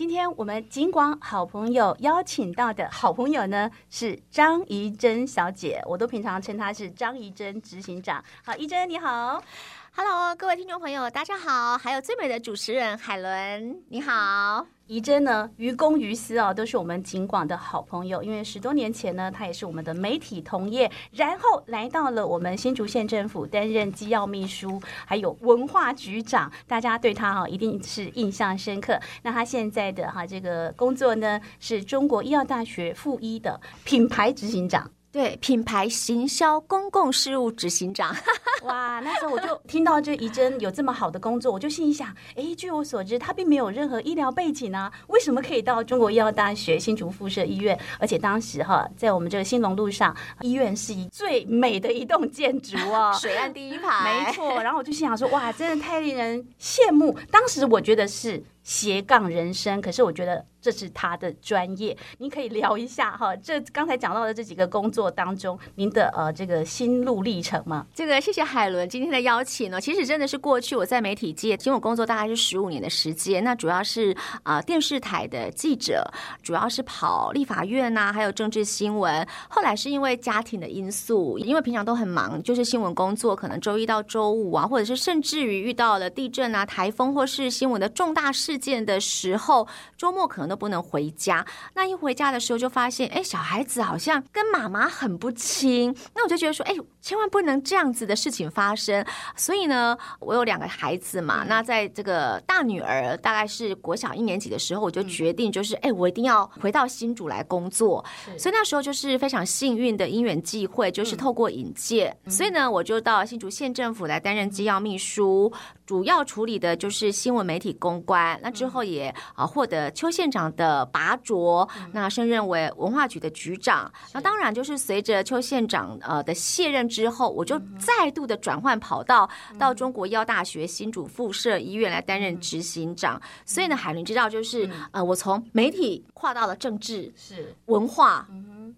今天我们警广好朋友邀请到的好朋友呢，是张怡珍小姐，我都平常称她是张怡珍执行长。好，怡珍你好。Hello，各位听众朋友，大家好！还有最美的主持人海伦，你好。怡蓁呢，于公于私啊，都是我们景广的好朋友。因为十多年前呢，他也是我们的媒体同业，然后来到了我们新竹县政府担任机要秘书，还有文化局长。大家对他哈一定是印象深刻。那他现在的哈这个工作呢，是中国医药大学附一的品牌执行长。对，品牌行销公共事务执行长，哇！那时候我就听到这怡珍有这么好的工作，我就心里想，哎，据我所知，他并没有任何医疗背景啊，为什么可以到中国医药大学新竹附设医院？而且当时哈，在我们这个兴隆路上，医院是以最美的一栋建筑哦，水岸第一排，没错。然后我就心想说，哇，真的太令人羡慕。当时我觉得是斜杠人生，可是我觉得。这是他的专业，您可以聊一下哈。这刚才讲到的这几个工作当中，您的呃这个心路历程吗？这个谢谢海伦今天的邀请呢。其实真的是过去我在媒体界，其实我工作大概是十五年的时间。那主要是啊、电视台的记者，主要是跑立法院呐、啊，还有政治新闻。后来是因为家庭的因素，因为平常都很忙，就是新闻工作，可能周一到周五啊，或者是甚至于遇到了地震啊、台风或是新闻的重大事件的时候，周末可能。都不能回家，那一回家的时候就发现，哎，小孩子好像跟妈妈很不亲。那我就觉得说，哎，千万不能这样子的事情发生。所以呢，我有两个孩子嘛，那在这个大女儿大概是国小一年级的时候，我就决定就是，哎，我一定要回到新竹来工作。所以那时候就是非常幸运的因缘际会，就是透过引荐，所以呢，我就到新竹县政府来担任机要秘书。主要处理的就是新闻媒体公关，那之后也啊获得邱县长的拔擢，那升任为文化局的局长。那当然就是随着邱县长呃的卸任之后，我就再度的转换跑道，到中国医药大学新竹附设医院来担任执行长。所以呢，海伦知道就是呃我从媒体跨到了政治、是。文化、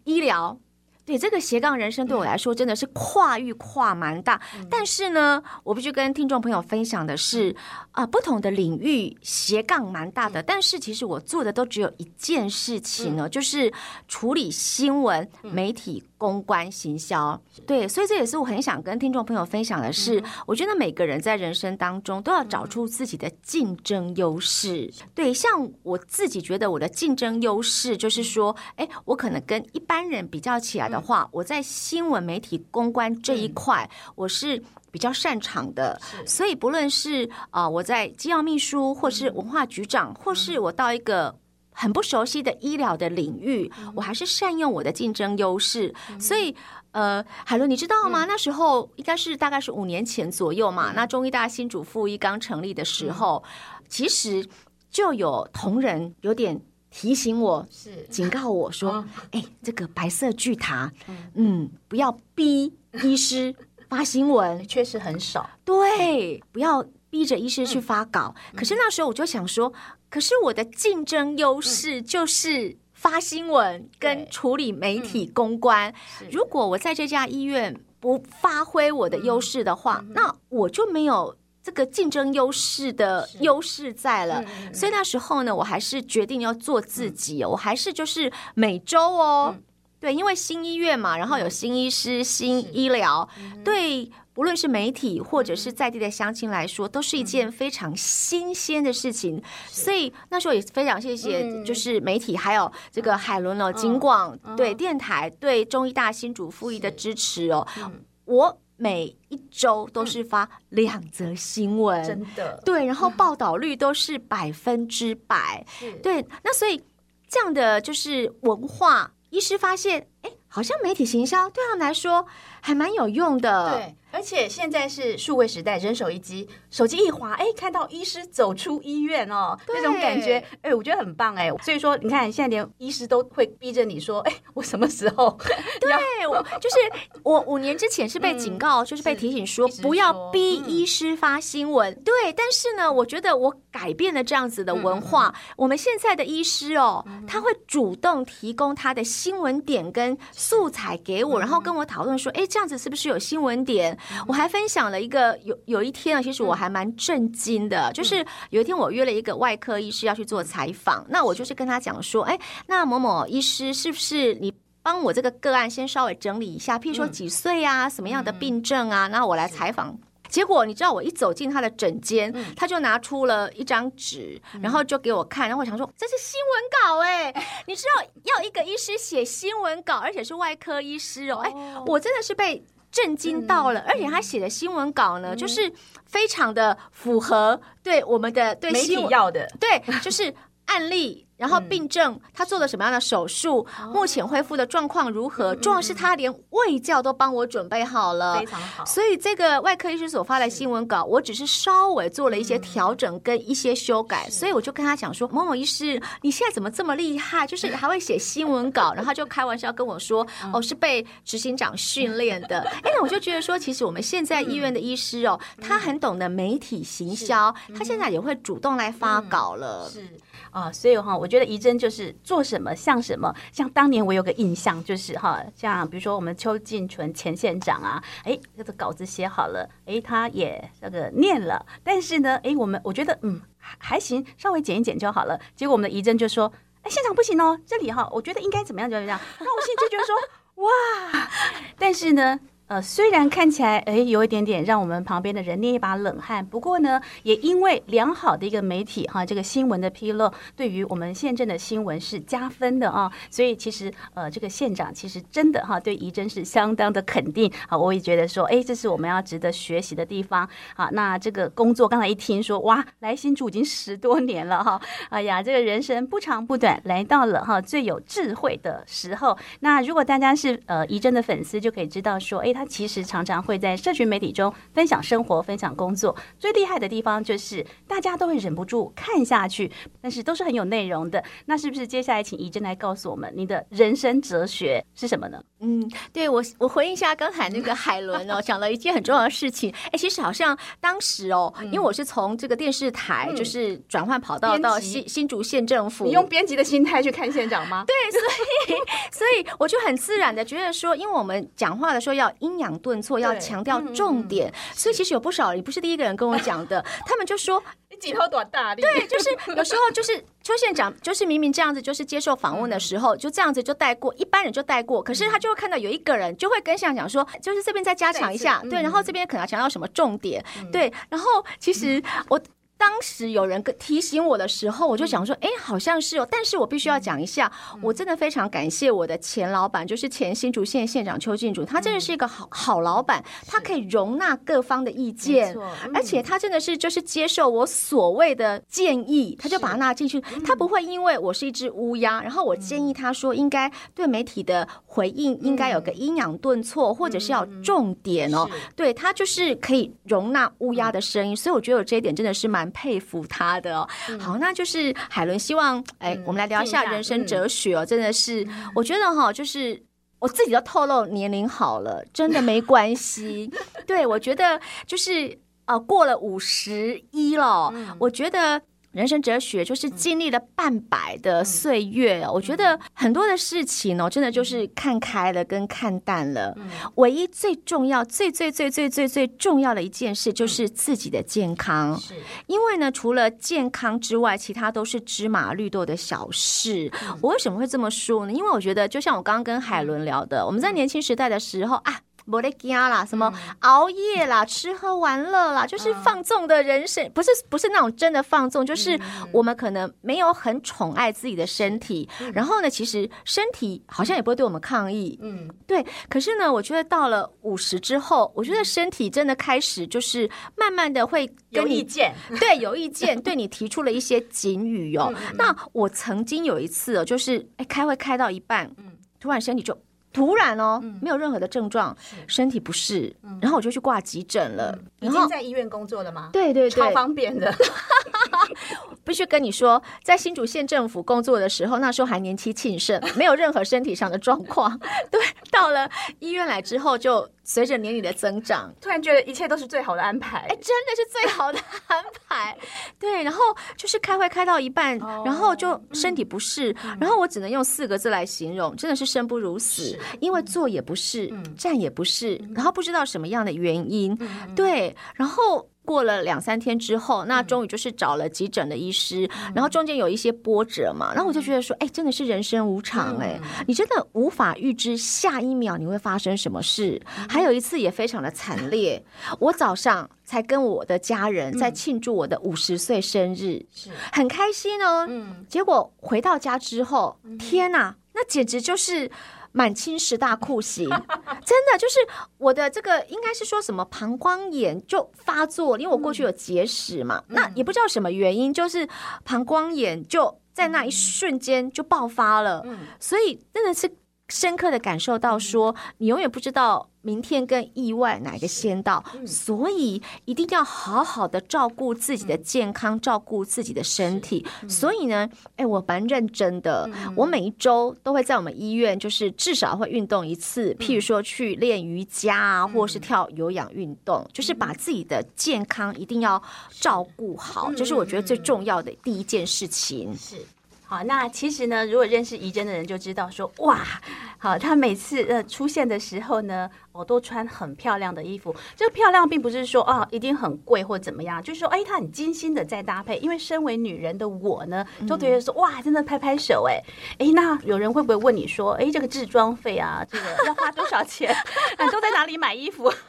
医疗。对，这个斜杠人生对我来说真的是跨域跨蛮大，但是呢，我必须跟听众朋友分享的是，啊、呃，不同的领域斜杠蛮大的，但是其实我做的都只有一件事情呢，就是处理新闻媒体。公关行销，对，所以这也是我很想跟听众朋友分享的是，我觉得每个人在人生当中都要找出自己的竞争优势。对，像我自己觉得我的竞争优势就是说，哎，我可能跟一般人比较起来的话，我在新闻媒体公关这一块，我是比较擅长的。所以不论是啊，我在机要秘书，或是文化局长，或是我到一个。很不熟悉的医疗的领域，我还是善用我的竞争优势。所以，呃，海伦，你知道吗？那时候应该是大概是五年前左右嘛。那中医大新主妇一刚成立的时候，其实就有同仁有点提醒我，是。警告我说：“哎，这个白色巨塔，嗯，不要逼医师 发新闻，确实很少。对，不要逼着医师去发稿。可是那时候我就想说。”可是我的竞争优势就是发新闻跟处理媒体公关。如果我在这家医院不发挥我的优势的话，那我就没有这个竞争优势的优势在了。所以那时候呢，我还是决定要做自己。我还是就是每周哦，对，因为新医院嘛，然后有新医师、新医疗，对。不论是媒体或者是在地的乡亲来说，都是一件非常新鲜的事情。所以那时候也非常谢谢，就是媒体还有这个海伦哦，警广对电台对中医大新主附一的支持哦。我每一周都是发两则新闻，真的对，然后报道率都是百分之百。对，那所以这样的就是文化，医师发现，哎，好像媒体行销对他们来说还蛮有用的。对。而且现在是数位时代，人手一机，手机一滑，哎，看到医师走出医院哦，那种感觉，哎，我觉得很棒哎。所以说，你看，现在连医师都会逼着你说，哎，我什么时候？对，我就是我五年之前是被警告，嗯、就是被提醒说不要逼医师发新闻。嗯、对，但是呢，我觉得我改变了这样子的文化。嗯、我们现在的医师哦，嗯、他会主动提供他的新闻点跟素材给我，嗯、然后跟我讨论说，哎，这样子是不是有新闻点？我还分享了一个有有一天啊，其实我还蛮震惊的，嗯、就是有一天我约了一个外科医师要去做采访，那我就是。跟他讲说，哎，那某某医师是不是你帮我这个个案先稍微整理一下，譬如说几岁啊，什么样的病症啊，然后我来采访。结果你知道，我一走进他的诊间，嗯、他就拿出了一张纸，然后就给我看。然后我想说，这是新闻稿哎、欸！你知道，要一个医师写新闻稿，而且是外科医师哦，哎、欸，我真的是被震惊到了。嗯、而且他写的新闻稿呢，嗯、就是非常的符合对我们的对媒体要的，对，就是案例。然后病症，他做了什么样的手术？目前恢复的状况如何？重要是他连胃教都帮我准备好了，非常好。所以这个外科医师所发的新闻稿，我只是稍微做了一些调整跟一些修改。所以我就跟他讲说：“某某医师，你现在怎么这么厉害？就是 还会写新闻稿。”然后他就开玩笑跟我说：“哦，是被执行长训练的。”哎，那我就觉得说，其实我们现在医院的医师哦，他很懂得媒体行销，他现在也会主动来发稿了。是。啊，所以哈，我觉得仪真就是做什么像什么，像当年我有个印象，就是哈，像比如说我们邱进纯前县长啊，哎，这个稿子写好了，哎，他也那个念了，但是呢，哎，我们我觉得嗯还还行，稍微剪一剪就好了。结果我们的仪真就说，哎，县长不行哦，这里哈，我觉得应该怎么样就怎么样。那我心里就觉得说，哇，但是呢。呃，虽然看起来诶有一点点让我们旁边的人捏一把冷汗，不过呢，也因为良好的一个媒体哈，这个新闻的披露，对于我们县政的新闻是加分的啊。所以其实呃，这个县长其实真的哈，对仪真是相当的肯定啊。我也觉得说，哎，这是我们要值得学习的地方啊。那这个工作刚才一听说，哇，来新竹已经十多年了哈。哎呀，这个人生不长不短，来到了哈最有智慧的时候。那如果大家是呃仪真的粉丝，就可以知道说，哎，他。其实常常会在社群媒体中分享生活、分享工作。最厉害的地方就是大家都会忍不住看下去，但是都是很有内容的。那是不是接下来请怡珍来告诉我们，你的人生哲学是什么呢？嗯，对我，我回应一下刚才那个海伦哦，讲了一件很重要的事情。哎，其实好像当时哦，因为我是从这个电视台就是转换跑道到新新竹县政府，你用编辑的心态去看县长吗？对，所以所以我就很自然的觉得说，因为我们讲话的时候要阴阳顿挫，要强调重点，嗯、所以其实有不少，你不是第一个人跟我讲的，他们就说你几头短大力，对，就是有时候就是。邱县长就是明明这样子，就是接受访问的时候，就这样子就带过，一般人就带过。可是他就会看到有一个人就会跟县长讲说，就是这边再加强一下，对，然后这边可能要强调什么重点，对，然后其实我。当时有人跟提醒我的时候，我就想说，哎，好像是哦。但是我必须要讲一下，我真的非常感谢我的前老板，就是前新竹县县长邱进竹，他真的是一个好好老板，他可以容纳各方的意见，而且他真的是就是接受我所谓的建议，他就把它纳进去，他不会因为我是一只乌鸦，然后我建议他说应该对媒体的回应应该有个阴阳顿挫，或者是要重点哦。对，他就是可以容纳乌鸦的声音，所以我觉得我这一点真的是蛮。佩服他的哦，好，那就是海伦。希望哎，我们来聊一下人生哲学哦。真的是，我觉得哈，就是我自己都透露年龄好了，真的没关系。对，我觉得就是呃，过了五十一了，我觉得。人生哲学就是经历了半百的岁月，我觉得很多的事情哦，真的就是看开了跟看淡了。唯一最重要、最最最最最最重要的一件事就是自己的健康。是，因为呢，除了健康之外，其他都是芝麻绿豆的小事。我为什么会这么说呢？因为我觉得，就像我刚刚跟海伦聊的，我们在年轻时代的时候啊。没得惊啦，什么熬夜啦、吃喝玩乐啦，就是放纵的人生，不是不是那种真的放纵，就是我们可能没有很宠爱自己的身体。然后呢，其实身体好像也不会对我们抗议，嗯，对。可是呢，我觉得到了五十之后，我觉得身体真的开始就是慢慢的会跟意见，对，有意见，对你提出了一些警语哦。那我曾经有一次哦，就是哎，开会开到一半，嗯，突然身体就。突然哦，没有任何的症状，身体不适，然后我就去挂急诊了。已经在医院工作了吗？对对对，超方便的。必须跟你说，在新竹县政府工作的时候，那时候还年轻气盛，没有任何身体上的状况。对，到了医院来之后，就随着年龄的增长，突然觉得一切都是最好的安排。哎，真的是最好的安排。对，然后就是开会开到一半，哦、然后就身体不适，嗯、然后我只能用四个字来形容，真的是生不如死，因为坐也不是，嗯、站也不是，嗯、然后不知道什么样的原因。嗯、对，然后。过了两三天之后，那终于就是找了急诊的医师，嗯、然后中间有一些波折嘛，然后我就觉得说，哎，真的是人生无常哎，嗯、你真的无法预知下一秒你会发生什么事。嗯、还有一次也非常的惨烈，我早上才跟我的家人在庆祝我的五十岁生日，是、嗯、很开心哦。嗯，结果回到家之后，天哪，那简直就是。满清十大酷刑，真的就是我的这个应该是说什么膀胱炎就发作，因为我过去有结石嘛，嗯、那也不知道什么原因，就是膀胱炎就在那一瞬间就爆发了，嗯、所以真的是。深刻的感受到说，你永远不知道明天跟意外哪个先到，所以一定要好好的照顾自己的健康，照顾自己的身体。所以呢，哎，我蛮认真的，我每一周都会在我们医院，就是至少会运动一次，譬如说去练瑜伽啊，或是跳有氧运动，就是把自己的健康一定要照顾好，这是我觉得最重要的第一件事情。是。好，那其实呢，如果认识怡珍的人就知道说，哇，好，他每次呃出现的时候呢。我都穿很漂亮的衣服，这个漂亮并不是说啊一定很贵或怎么样，就是说哎，她很精心的在搭配。因为身为女人的我呢，就觉得说哇，真的拍拍手哎哎，那有人会不会问你说，哎，这个制装费啊，这个要花多少钱？你 都在哪里买衣服？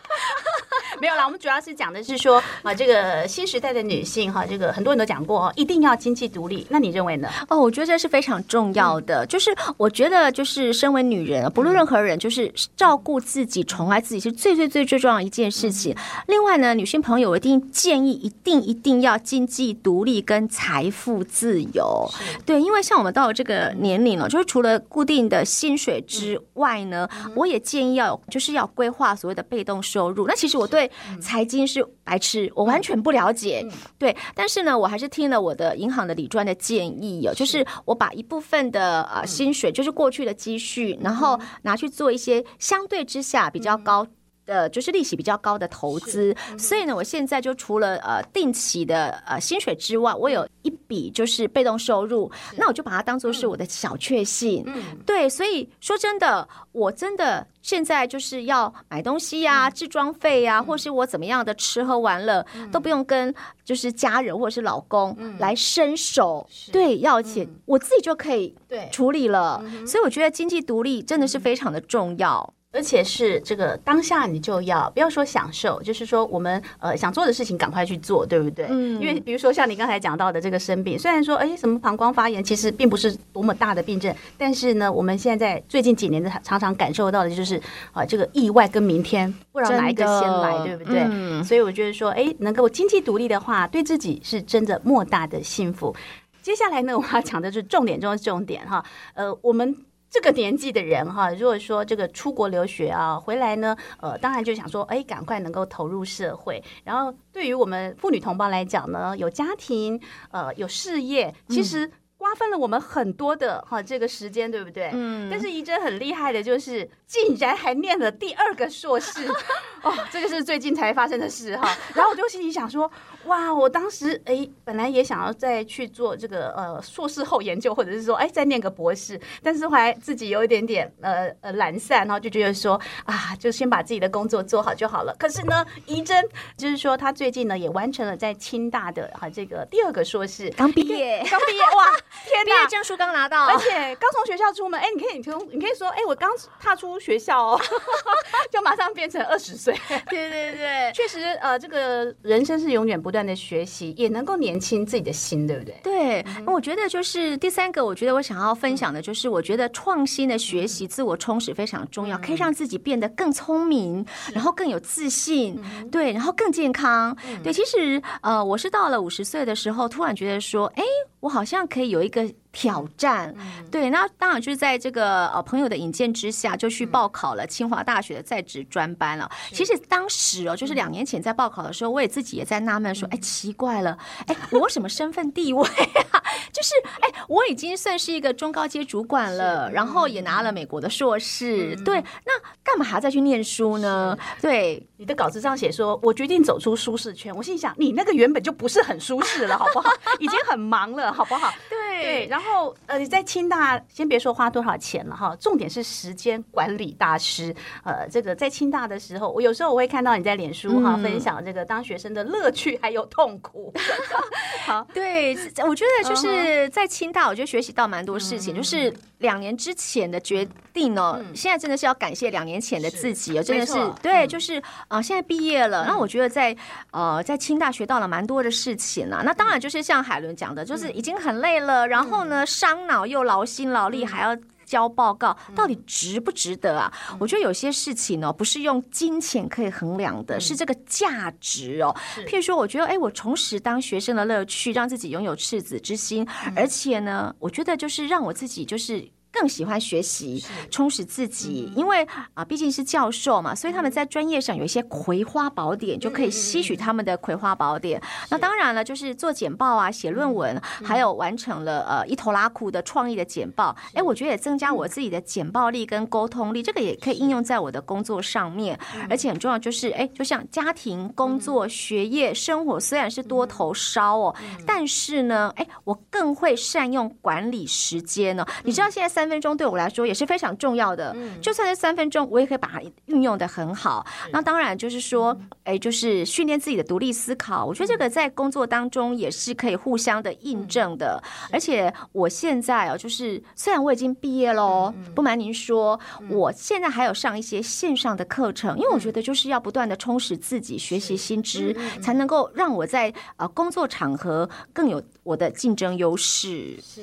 没有啦，我们主要是讲的是说啊，这个新时代的女性哈，这个很多人都讲过哦，一定要经济独立。那你认为呢？哦，我觉得这是非常重要的，嗯、就是我觉得就是身为女人，不论任何人，就是照顾自己。宠爱自己是最最最最重要的一件事情。另外呢，女性朋友我一定建议，一定一定要经济独立跟财富自由。对，因为像我们到了这个年龄了，就是除了固定的薪水之外呢，我也建议要，就是要规划所谓的被动收入。那其实我对财经是白痴，我完全不了解。对，但是呢，我还是听了我的银行的理专的建议，哦就是我把一部分的呃薪水，就是过去的积蓄，然后拿去做一些相对之下比。比较高的就是利息比较高的投资，所以呢，我现在就除了呃定期的呃薪水之外，我有一笔就是被动收入，那我就把它当做是我的小确幸。嗯，对，所以说真的，我真的现在就是要买东西呀、置装费呀，或是我怎么样的吃喝玩乐都不用跟就是家人或者是老公来伸手，对，要钱我自己就可以对。处理了。所以我觉得经济独立真的是非常的重要。而且是这个当下你就要不要说享受，就是说我们呃想做的事情赶快去做，对不对？嗯。因为比如说像你刚才讲到的这个生病，虽然说哎什么膀胱发炎，其实并不是多么大的病症，但是呢，我们现在最近几年的常常感受到的就是啊这个意外跟明天不知道哪一个先来，对不对？嗯。所以我觉得说哎能够经济独立的话，对自己是真的莫大的幸福。接下来呢，我要讲的是重点中的重点哈，呃我们。这个年纪的人哈，如果说这个出国留学啊，回来呢，呃，当然就想说，哎，赶快能够投入社会。然后对于我们妇女同胞来讲呢，有家庭，呃，有事业，其实瓜分了我们很多的哈这个时间，对不对？嗯。但是怡珍很厉害的，就是竟然还念了第二个硕士，哦，这个是最近才发生的事哈。然后我就心里想说。哇！我当时哎，本来也想要再去做这个呃硕士后研究，或者是说哎再念个博士，但是后来自己有一点点呃呃懒散，然后就觉得说啊，就先把自己的工作做好就好了。可是呢，怡真就是说她最近呢也完成了在清大的哈这个第二个硕士，刚毕业，刚毕业哇！天哪，毕业证书刚拿到，而且刚从学校出门，哎，你可以你从你可以说哎，我刚踏出学校哦，就马上变成二十岁。对对对，确实呃，这个人生是永远不。不断的学习也能够年轻自己的心，对不对？对，那我觉得就是第三个，我觉得我想要分享的就是，我觉得创新的学习、自我充实非常重要，可以让自己变得更聪明，然后更有自信，对，然后更健康。对，其实呃，我是到了五十岁的时候，突然觉得说，哎，我好像可以有一个挑战。嗯、对，那当然就是在这个呃朋友的引荐之下，就去报考了清华大学的在职专班了。嗯、其实当时哦，就是两年前在报考的时候，我也自己也在纳闷说，哎、嗯，奇怪了，哎，我什么身份地位啊？就是哎，我已经算是一个中高阶主管了，然后也拿了美国的硕士。嗯、对，那干嘛还要再去念书呢？对，你的稿子上写说，我决定走出舒适圈。我心想，你那个原本就不是很舒适了，好不好？已经很忙了，好不好？对对。然后呃，你在清大，先别说花多少钱了哈，重点是时间管理大师。呃，这个在清大的时候，我有时候我会看到你在脸书哈、嗯、分享这个当学生的乐趣还有痛苦。好，对，我觉得就是在清大，我觉得学习到蛮多事情，嗯、就是两年之前的决定哦，嗯、现在真的是要感谢两年前的自己哦，真的是对，就是啊、呃，现在毕业了，那、嗯、我觉得在呃在清大学到了蛮多的事情了。那当然就是像海伦讲的，就是已经很累了，然后呢伤脑又劳心劳力，还要。交报告到底值不值得啊？嗯、我觉得有些事情呢、哦，不是用金钱可以衡量的，嗯、是这个价值哦。譬如说，我觉得，哎，我重拾当学生的乐趣，让自己拥有赤子之心，嗯、而且呢，我觉得就是让我自己就是。更喜欢学习，充实自己，因为啊，毕竟是教授嘛，所以他们在专业上有一些葵花宝典，就可以吸取他们的葵花宝典。那当然了，就是做简报啊，写论文，还有完成了呃一头拉库的创意的简报。哎，我觉得也增加我自己的简报力跟沟通力，这个也可以应用在我的工作上面。而且很重要就是，哎，就像家庭、工作、学业、生活，虽然是多头烧哦，但是呢，哎，我更会善用管理时间呢。你知道现在三。三分钟对我来说也是非常重要的，就算是三分钟，我也可以把它运用的很好。那当然就是说，哎，就是训练自己的独立思考。我觉得这个在工作当中也是可以互相的印证的。而且我现在哦，就是虽然我已经毕业喽，不瞒您说，我现在还有上一些线上的课程，因为我觉得就是要不断的充实自己，学习新知，才能够让我在呃工作场合更有我的竞争优势。是。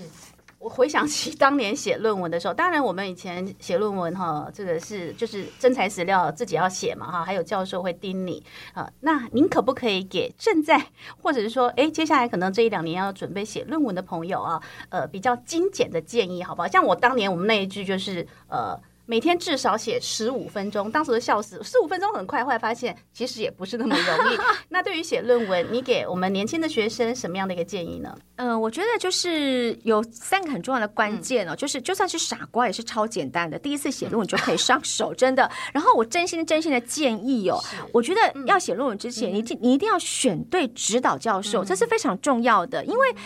我回想起当年写论文的时候，当然我们以前写论文哈，这个是就是真材实料，自己要写嘛哈，还有教授会盯你啊。那您可不可以给正在或者是说，哎，接下来可能这一两年要准备写论文的朋友啊，呃，比较精简的建议，好不好？像我当年我们那一句就是呃。每天至少写十五分钟，当时都笑死，十五分钟很快，后来发现其实也不是那么容易。那对于写论文，你给我们年轻的学生什么样的一个建议呢？嗯、呃，我觉得就是有三个很重要的关键哦，嗯、就是就算是傻瓜也是超简单的，第一次写论文就可以上手，真的。然后我真心真心的建议哦，我觉得要写论文之前，你、嗯、你一定要选对指导教授，嗯、这是非常重要的，因为。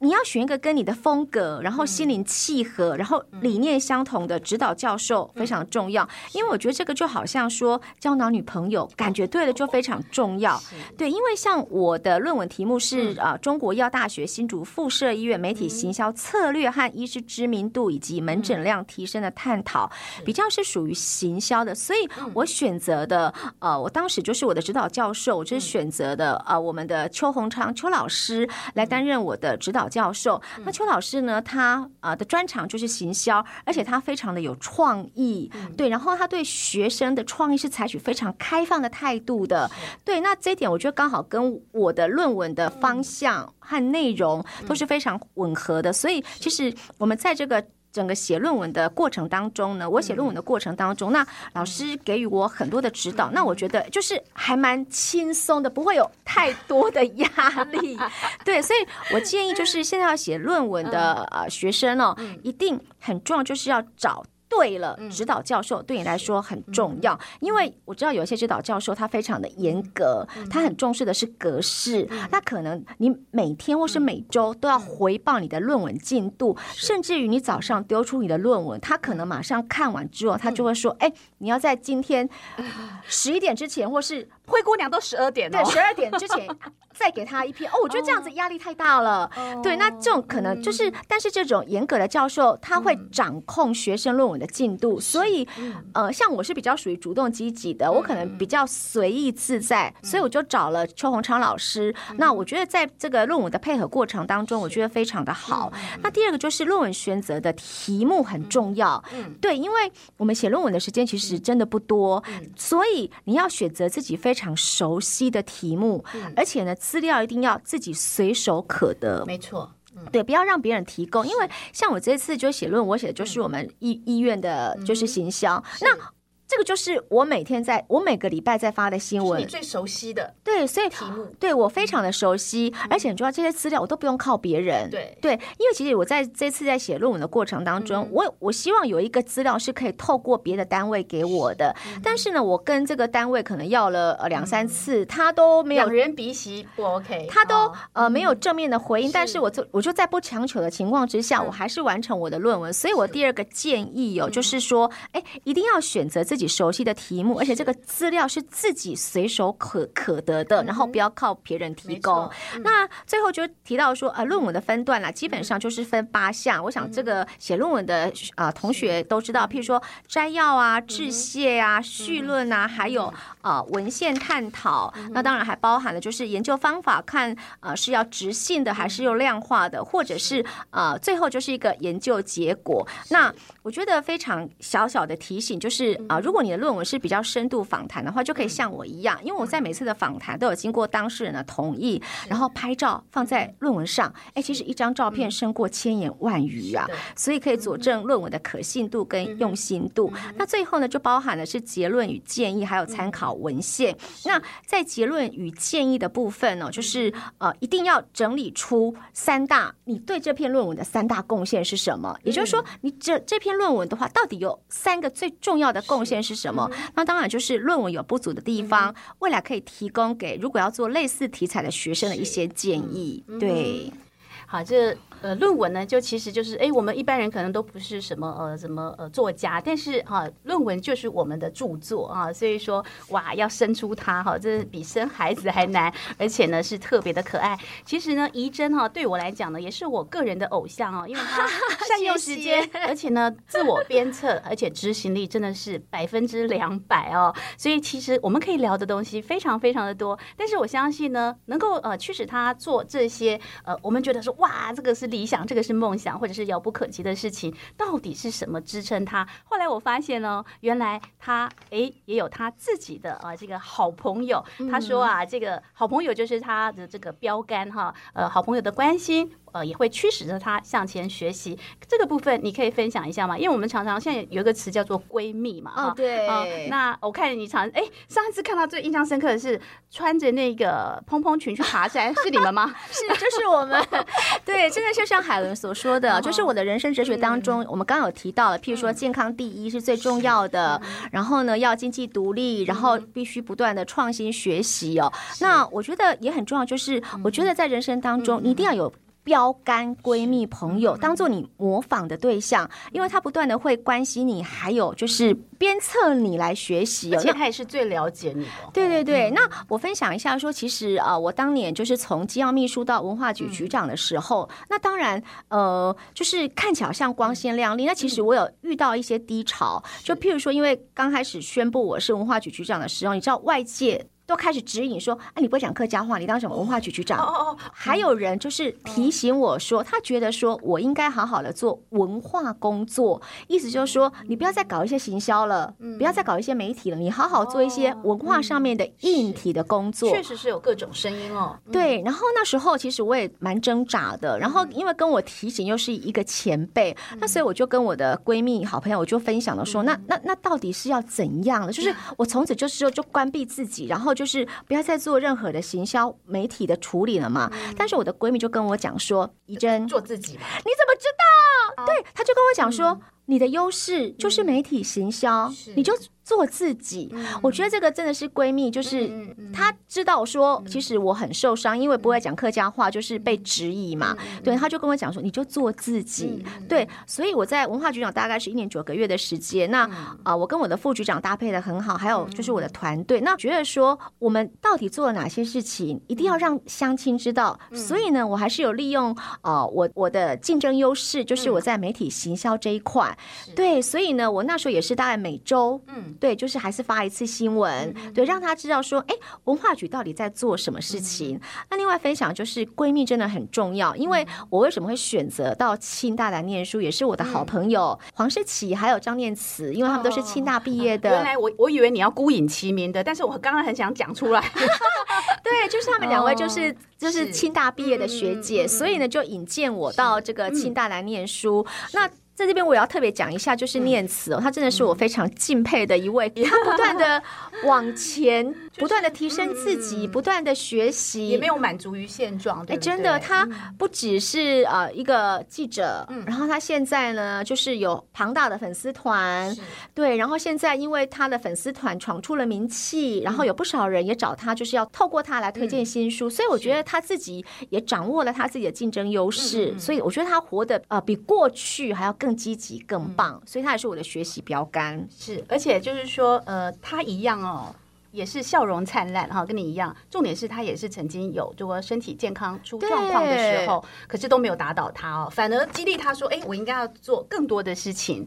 你要选一个跟你的风格，然后心灵契合，然后理念相同的指导教授非常重要。因为我觉得这个就好像说交男女朋友，感觉对了就非常重要。对，因为像我的论文题目是啊，中国医药大学新竹附设医院媒体行销策略和医师知名度以及门诊量提升的探讨，比较是属于行销的。所以我选择的呃，我当时就是我的指导教授，我就是选择的呃，我们的邱鸿昌邱老师来担任我的指导。教授，那邱老师呢？他啊的专长就是行销，而且他非常的有创意，对。然后他对学生的创意是采取非常开放的态度的，对。那这一点我觉得刚好跟我的论文的方向和内容都是非常吻合的，所以其实我们在这个。整个写论文的过程当中呢，我写论文的过程当中，那老师给予我很多的指导，那我觉得就是还蛮轻松的，不会有太多的压力。对，所以我建议就是现在要写论文的呃学生哦，一定很重要，就是要找。对了，指导教授对你来说很重要，因为我知道有一些指导教授他非常的严格，他很重视的是格式。那可能你每天或是每周都要回报你的论文进度，甚至于你早上丢出你的论文，他可能马上看完之后，他就会说：“哎，你要在今天 十一点之前，或是灰姑娘都十二点，对，十二点之前再给他一篇。”哦，我觉得这样子压力太大了。对，那这种可能就是，但是这种严格的教授他会掌控学生论文的进度，所以，呃，像我是比较属于主动积极的，我可能比较随意自在，所以我就找了邱鸿昌老师。那我觉得在这个论文的配合过程当中，我觉得非常的好。那第二个就是论文选择的题目很重要，对，因为我们写论文的时间其实真的不多，所以你要选择自己非常熟悉的题目，而且呢，资料一定要自己随手可得。没错。对，不要让别人提供，因为像我这次就写论，我写的就是我们医医院的就是行销，那。这个就是我每天在我每个礼拜在发的新闻，你最熟悉的对，所以题目对我非常的熟悉，嗯、而且你知道这些资料我都不用靠别人，对。对，因为其实我在这次在写论文的过程当中，嗯、我我希望有一个资料是可以透过别的单位给我的，嗯、但是呢，我跟这个单位可能要了呃两三次，他都没有两人鼻息不 OK，他都、哦、呃没有正面的回应，是但是我就我就在不强求的情况之下，嗯、我还是完成我的论文，所以我第二个建议有、哦、就是说，哎，一定要选择自己熟悉的题目，而且这个资料是自己随手可可得的，然后不要靠别人提供。那最后就提到说，呃，论文的分段啦，基本上就是分八项。我想这个写论文的啊同学都知道，譬如说摘要啊、致谢啊、绪论啊，还有呃文献探讨。那当然还包含了就是研究方法，看呃是要直性的还是用量化的，或者是呃最后就是一个研究结果。那我觉得非常小小的提醒就是啊、呃，如果你的论文是比较深度访谈的话，就可以像我一样，因为我在每次的访谈都有经过当事人的同意，然后拍照放在论文上。哎，其实一张照片胜过千言万语啊，所以可以佐证论文的可信度跟用心度。那最后呢，就包含的是结论与建议，还有参考文献。那在结论与建议的部分呢，就是呃，一定要整理出三大你对这篇论文的三大贡献是什么？也就是说，你这这篇论文的话，到底有三个最重要的贡献是什么？那当然就是论文有不足的地方，未来可以提供给如果要做类似题材的学生的一些建议。对，好，这。呃，论文呢，就其实就是，哎，我们一般人可能都不是什么呃，什么呃作家，但是哈、啊，论文就是我们的著作啊，所以说哇，要生出它哈，这比生孩子还难，而且呢是特别的可爱。其实呢，怡珍哈对我来讲呢，也是我个人的偶像哦，因为他 善用时间，谢谢而且呢自我鞭策，而且执行力真的是百分之两百哦。所以其实我们可以聊的东西非常非常的多，但是我相信呢，能够呃驱使他做这些呃，我们觉得说哇，这个是。理想，这个是梦想，或者是遥不可及的事情，到底是什么支撑他？后来我发现呢，原来他诶也有他自己的啊这个好朋友。他说啊，这个好朋友就是他的这个标杆哈，呃，好朋友的关心。呃，也会驱使着她向前学习。这个部分你可以分享一下吗？因为我们常常现在有一个词叫做闺蜜嘛，哦，对。呃、那我看你常哎，上一次看到最印象深刻的是穿着那个蓬蓬裙去爬山，是你们吗？是，就是我们。对，真的就像海伦所说的，就是我的人生哲学当中，我们刚刚有提到了，譬如说健康第一是最重要的，然后呢要经济独立，然后必须不断的创新学习哦。那我觉得也很重要，就是我觉得在人生当中，你一定要有。标杆闺蜜朋友当做你模仿的对象，因为他不断的会关心你，还有就是鞭策你来学习，而且他也是最了解你的。对对对，那我分享一下说，其实啊，我当年就是从机要秘书到文化局局长的时候，那当然呃，就是看起来像光鲜亮丽，那其实我有遇到一些低潮，就譬如说，因为刚开始宣布我是文化局局长的时候，你知道外界。都开始指引说：“哎、啊，你不会讲客家话，你当什么文化局局长？”哦哦哦。还有人就是提醒我说，他觉得说我应该好好的做文化工作，意思就是说，你不要再搞一些行销了，不要再搞一些媒体了，你好好做一些文化上面的硬体的工作。确实是有各种声音哦。对，然后那时候其实我也蛮挣扎的，然后因为跟我提醒又是一个前辈，那所以我就跟我的闺蜜好朋友我就分享了说，那那那到底是要怎样的？就是我从此就是说就关闭自己，然后。就是不要再做任何的行销媒体的处理了嘛。嗯、但是我的闺蜜就跟我讲说：“怡珍，做自己吧。”你怎么知道？哦、对，她就跟我讲说：“嗯、你的优势就是媒体行销，嗯、你就。”做自己，我觉得这个真的是闺蜜，就是她知道说，其实我很受伤，因为不会讲客家话，就是被质疑嘛。对，她就跟我讲说，你就做自己。对，所以我在文化局长大概是一年九个月的时间。那啊，我跟我的副局长搭配的很好，还有就是我的团队，那觉得说我们到底做了哪些事情，一定要让相亲知道。所以呢，我还是有利用啊，我我的竞争优势，就是我在媒体行销这一块。对，所以呢，我那时候也是大概每周嗯。对，就是还是发一次新闻，嗯、对，让他知道说，哎，文化局到底在做什么事情。嗯、那另外分享就是闺蜜真的很重要，因为我为什么会选择到清大来念书，也是我的好朋友、嗯、黄诗琪还有张念慈，因为他们都是清大毕业的。哦、原来我我以为你要孤影其名的，但是我刚刚很想讲出来。对，就是他们两位就是、哦、就是清大毕业的学姐，嗯、所以呢就引荐我到这个清大来念书。嗯、那在这边我要特别讲一下，就是念慈哦，他真的是我非常敬佩的一位，他不断的往前。不断的提升自己，不断的学习，也没有满足于现状。哎，真的，他不只是呃一个记者，然后他现在呢，就是有庞大的粉丝团，对，然后现在因为他的粉丝团闯出了名气，然后有不少人也找他，就是要透过他来推荐新书，所以我觉得他自己也掌握了他自己的竞争优势，所以我觉得他活得呃比过去还要更积极、更棒，所以他也是我的学习标杆。是，而且就是说，呃，他一样哦。也是笑容灿烂哈，跟你一样。重点是他也是曾经有这个身体健康出状况的时候，可是都没有打倒他哦，反而激励他说：“哎，我应该要做更多的事情。”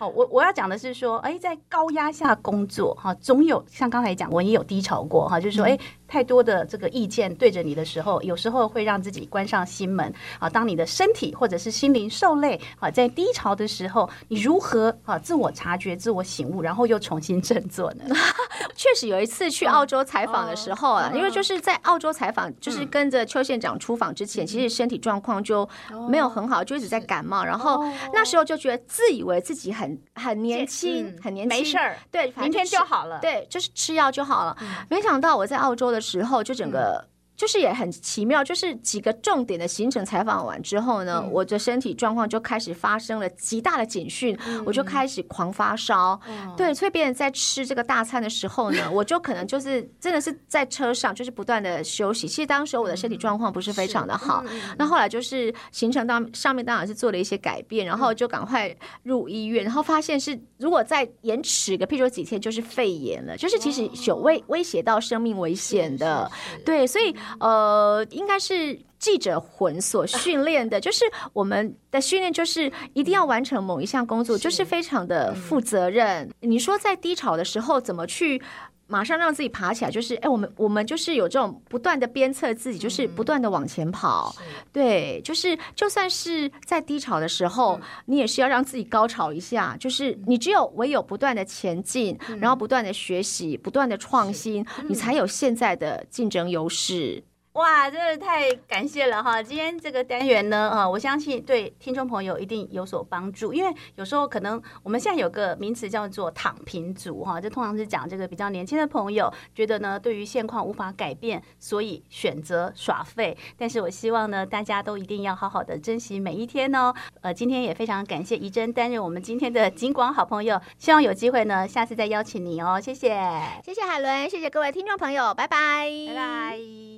哦，我我要讲的是说，哎，在高压下工作哈，总有像刚才讲，我也有低潮过哈，就是说，哎。太多的这个意见对着你的时候，有时候会让自己关上心门啊。当你的身体或者是心灵受累啊，在低潮的时候，你如何啊自我察觉、自我醒悟，然后又重新振作呢？确实有一次去澳洲采访的时候啊，因为就是在澳洲采访，就是跟着邱县长出访之前，其实身体状况就没有很好，就一直在感冒。然后那时候就觉得自以为自己很很年轻，很年轻，没事儿，对，明天就好了，对，就是吃药就好了。没想到我在澳洲的时候，就整个。就是也很奇妙，就是几个重点的行程采访完之后呢，嗯、我的身体状况就开始发生了极大的警讯，嗯、我就开始狂发烧。嗯、对，所以别人在吃这个大餐的时候呢，我就可能就是真的是在车上，就是不断的休息。其实当时我的身体状况不是非常的好，嗯、那后来就是行程当上面当然是做了一些改变，然后就赶快入医院，然后发现是如果再延迟个，譬如说几天就是肺炎了，就是其实有威威胁到生命危险的。对，所以。呃，应该是记者魂所 训练的，就是我们的训练，就是一定要完成某一项工作，就是非常的负责任。你说在低潮的时候怎么去？马上让自己爬起来，就是哎，我们我们就是有这种不断的鞭策自己，就是不断的往前跑。嗯、对，就是就算是在低潮的时候，嗯、你也是要让自己高潮一下。就是你只有唯有不断的前进，嗯、然后不断的学习，不断的创新，嗯、你才有现在的竞争优势。哇，真的太感谢了哈！今天这个单元呢，啊，我相信对听众朋友一定有所帮助。因为有时候可能我们现在有个名词叫做“躺平族”哈，这通常是讲这个比较年轻的朋友觉得呢，对于现况无法改变，所以选择耍废。但是我希望呢，大家都一定要好好的珍惜每一天哦。呃，今天也非常感谢怡珍担任我们今天的金广好朋友，希望有机会呢，下次再邀请你哦。谢谢，谢谢海伦，谢谢各位听众朋友，拜拜，拜拜。